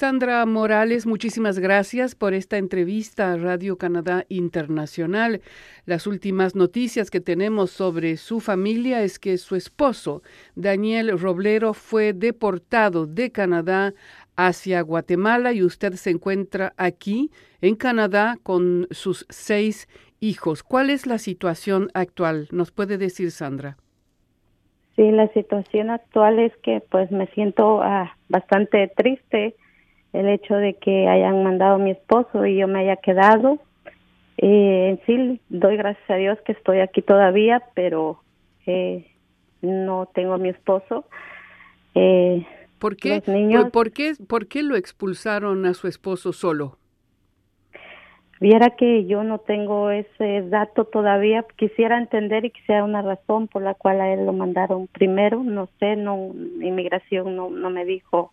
Sandra Morales, muchísimas gracias por esta entrevista a Radio Canadá Internacional. Las últimas noticias que tenemos sobre su familia es que su esposo, Daniel Roblero, fue deportado de Canadá hacia Guatemala y usted se encuentra aquí en Canadá con sus seis hijos. ¿Cuál es la situación actual? ¿Nos puede decir Sandra? Sí, la situación actual es que pues me siento ah, bastante triste el hecho de que hayan mandado a mi esposo y yo me haya quedado. Eh, en sí, doy gracias a Dios que estoy aquí todavía, pero eh, no tengo a mi esposo. Eh, ¿Por, qué, ¿Por, qué, ¿Por qué lo expulsaron a su esposo solo? Viera que yo no tengo ese dato todavía, quisiera entender y quisiera una razón por la cual a él lo mandaron primero, no sé, no inmigración no, no me dijo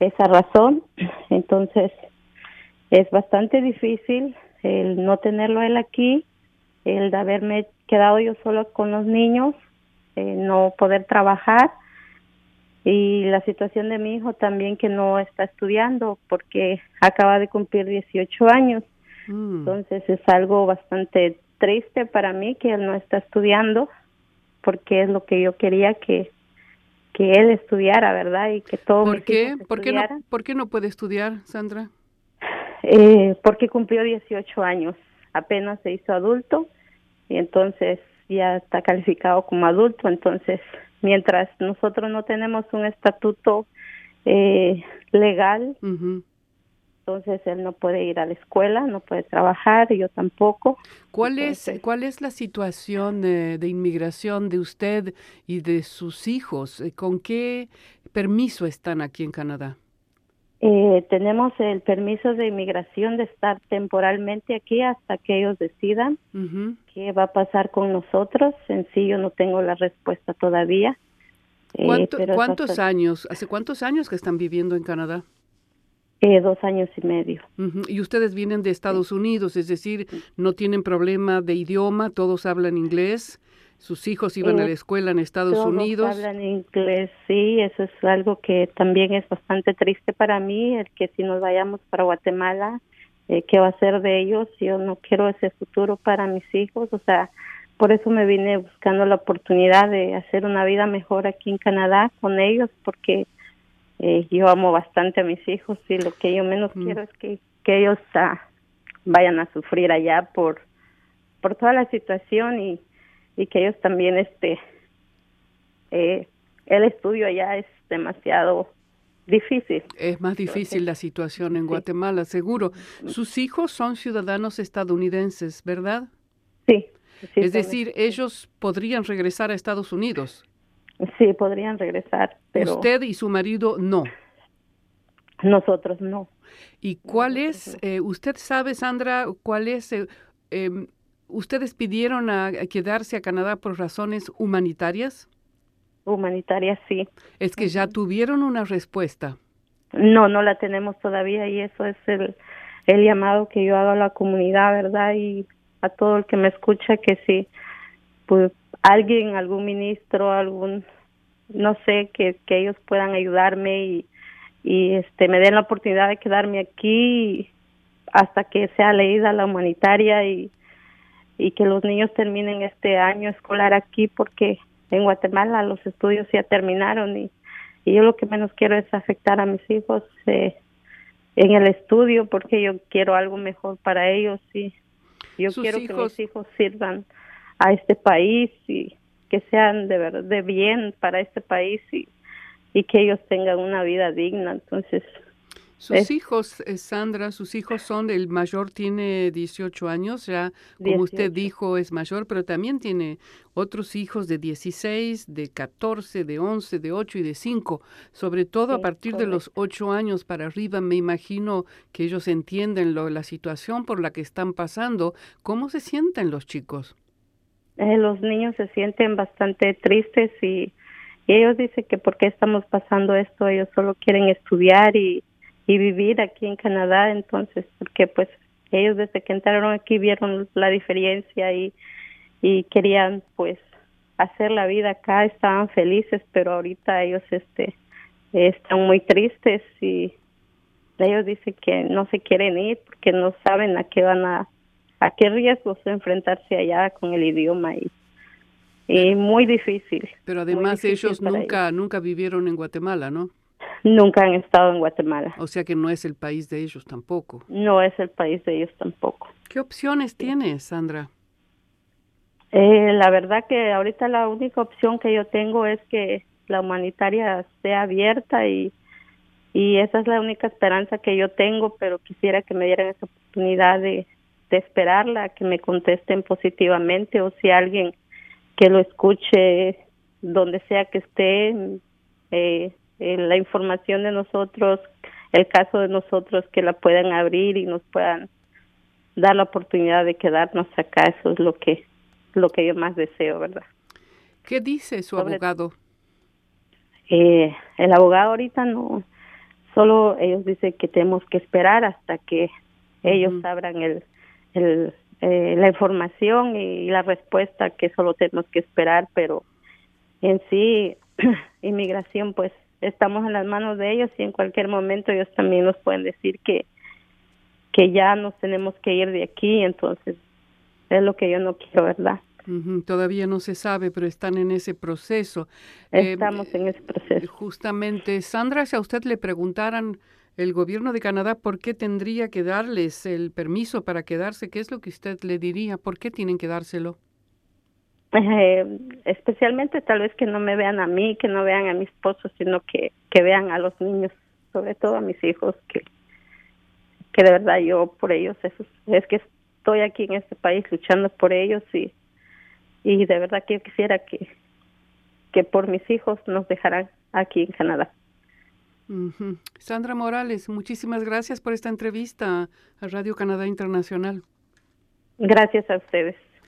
esa razón, entonces es bastante difícil el no tenerlo él aquí, el de haberme quedado yo solo con los niños, eh, no poder trabajar y la situación de mi hijo también que no está estudiando porque acaba de cumplir 18 años Mm. Entonces es algo bastante triste para mí que él no está estudiando porque es lo que yo quería que que él estudiara, ¿verdad? Y que todo ¿Por qué? ¿Por qué, no, ¿Por qué no puede estudiar, Sandra? Eh, porque cumplió 18 años, apenas se hizo adulto y entonces ya está calificado como adulto. Entonces, mientras nosotros no tenemos un estatuto eh, legal, entonces él no puede ir a la escuela, no puede trabajar, yo tampoco. ¿Cuál es cuál es la situación de, inmigración de usted y de sus hijos? Eh, ¿Con qué permiso están aquí en Canadá? Eh, tenemos el permiso de inmigración de estar temporalmente aquí hasta que ellos decidan qué va a pasar con nosotros. En sí yo no tengo la respuesta todavía. Eh, ¿Cuántos años? ¿Hace cuántos años que están viviendo en Canadá? Eh, dos años y medio. Y ustedes vienen de Estados Unidos, es decir, no tienen problema de idioma, todos hablan inglés. Sus hijos iban a la eh, escuela en Estados todos Unidos. Hablan inglés, sí, eso es algo que también es bastante triste para mí, el que si nos vayamos para Guatemala, eh, ¿qué va a ser de ellos? Yo no quiero ese futuro para mis hijos, o sea, por eso me vine buscando la oportunidad de hacer una vida mejor aquí en Canadá con ellos, porque eh, yo amo bastante a mis hijos y lo que yo menos mm. quiero es que, que ellos ah, vayan a sufrir allá por por toda la situación y, y que ellos también este eh, el estudio allá es demasiado difícil. Es más difícil la situación en Guatemala, seguro. Sus hijos son ciudadanos estadounidenses, ¿verdad? Sí. es decir, ellos podrían regresar a Estados Unidos. Sí, podrían regresar, pero... Usted y su marido no. Nosotros no. ¿Y cuál es, eh, usted sabe, Sandra, cuál es, eh, em, ustedes pidieron a, quedarse a Canadá por razones humanitarias? Humanitarias, sí. Es que ya tuvieron una respuesta. No, no la tenemos todavía y eso es el, el llamado que yo hago a la comunidad, ¿verdad? Y a todo el que me escucha que sí, pues alguien, algún ministro, algún, no sé, que, que ellos puedan ayudarme y, y este me den la oportunidad de quedarme aquí hasta que sea leída la humanitaria y, y que los niños terminen este año escolar aquí porque en Guatemala los estudios ya terminaron y, y yo lo que menos quiero es afectar a mis hijos eh, en el estudio porque yo quiero algo mejor para ellos y yo quiero que mis hijos sirvan a este país y que sean de verdad de bien para este país y, y que ellos tengan una vida digna. Entonces, sus hijos, eh, Sandra, sus hijos son, el mayor tiene 18 años, ya como usted dijo es mayor, pero también tiene otros hijos de 16, de 14, de 11, de 8 y de 5. Sobre todo a partir de los 8 años para arriba, me imagino que ellos entienden lo, la situación por la que están pasando. ¿Cómo se sienten los chicos? Eh, los niños se sienten bastante tristes y, ellos dicen que por qué estamos pasando esto, ellos solo quieren estudiar y, vivir aquí en Canadá, entonces, porque pues ellos desde que entraron aquí vieron la diferencia y, y querían pues hacer la vida acá, estaban felices, pero ahorita ellos este están muy tristes y ellos dicen que no se quieren ir porque no saben a qué van a, a qué riesgos enfrentarse allá con el idioma y, y muy difícil. Pero además ellos nunca, nunca vivieron en Guatemala, ¿no? Nunca han estado en Guatemala. O sea que no es el país de ellos tampoco. No es el país de ellos tampoco. ¿Qué opciones tienes, Sandra? Eh, la verdad que ahorita la única opción que yo tengo es que la humanitaria sea abierta y, y esa es la única esperanza que yo tengo, pero quisiera que me dieran esa oportunidad de, de esperarla, que me contesten positivamente o si alguien que lo escuche donde sea que esté, eh, eh, la información de nosotros, el caso de nosotros, que la puedan abrir y nos puedan dar la oportunidad de quedarnos acá, eso es lo que lo que yo más deseo, ¿verdad? ¿Qué dice su abogado? Eh, el abogado ahorita no, solo ellos dicen que tenemos que esperar hasta que ellos abran el, el eh, la información y la respuesta que solo tenemos que esperar, pero en sí, inmigración, pues estamos en las manos de ellos y en cualquier momento ellos también nos pueden decir que que ya nos tenemos que ir de aquí, entonces es lo que yo no quiero, ¿verdad? Todavía no se sabe, pero están en ese proceso. Eh, Estamos en ese proceso. Justamente, Sandra, si a usted le preguntaran el gobierno de Canadá por qué tendría que darles el permiso para quedarse, ¿qué es lo que usted le diría? ¿Por qué tienen que dárselo? Eh, especialmente tal vez que no me vean a mí, que no vean a mi esposo, sino que, que vean a los niños, sobre todo a mis hijos, que, que de verdad yo por ellos, eso, es que estoy aquí en este país luchando por ellos y y de verdad que yo quisiera que, que por mis hijos nos dejaran aquí en Canadá. Sandra Morales, muchísimas gracias por esta entrevista a Radio Canadá Internacional. Gracias a ustedes.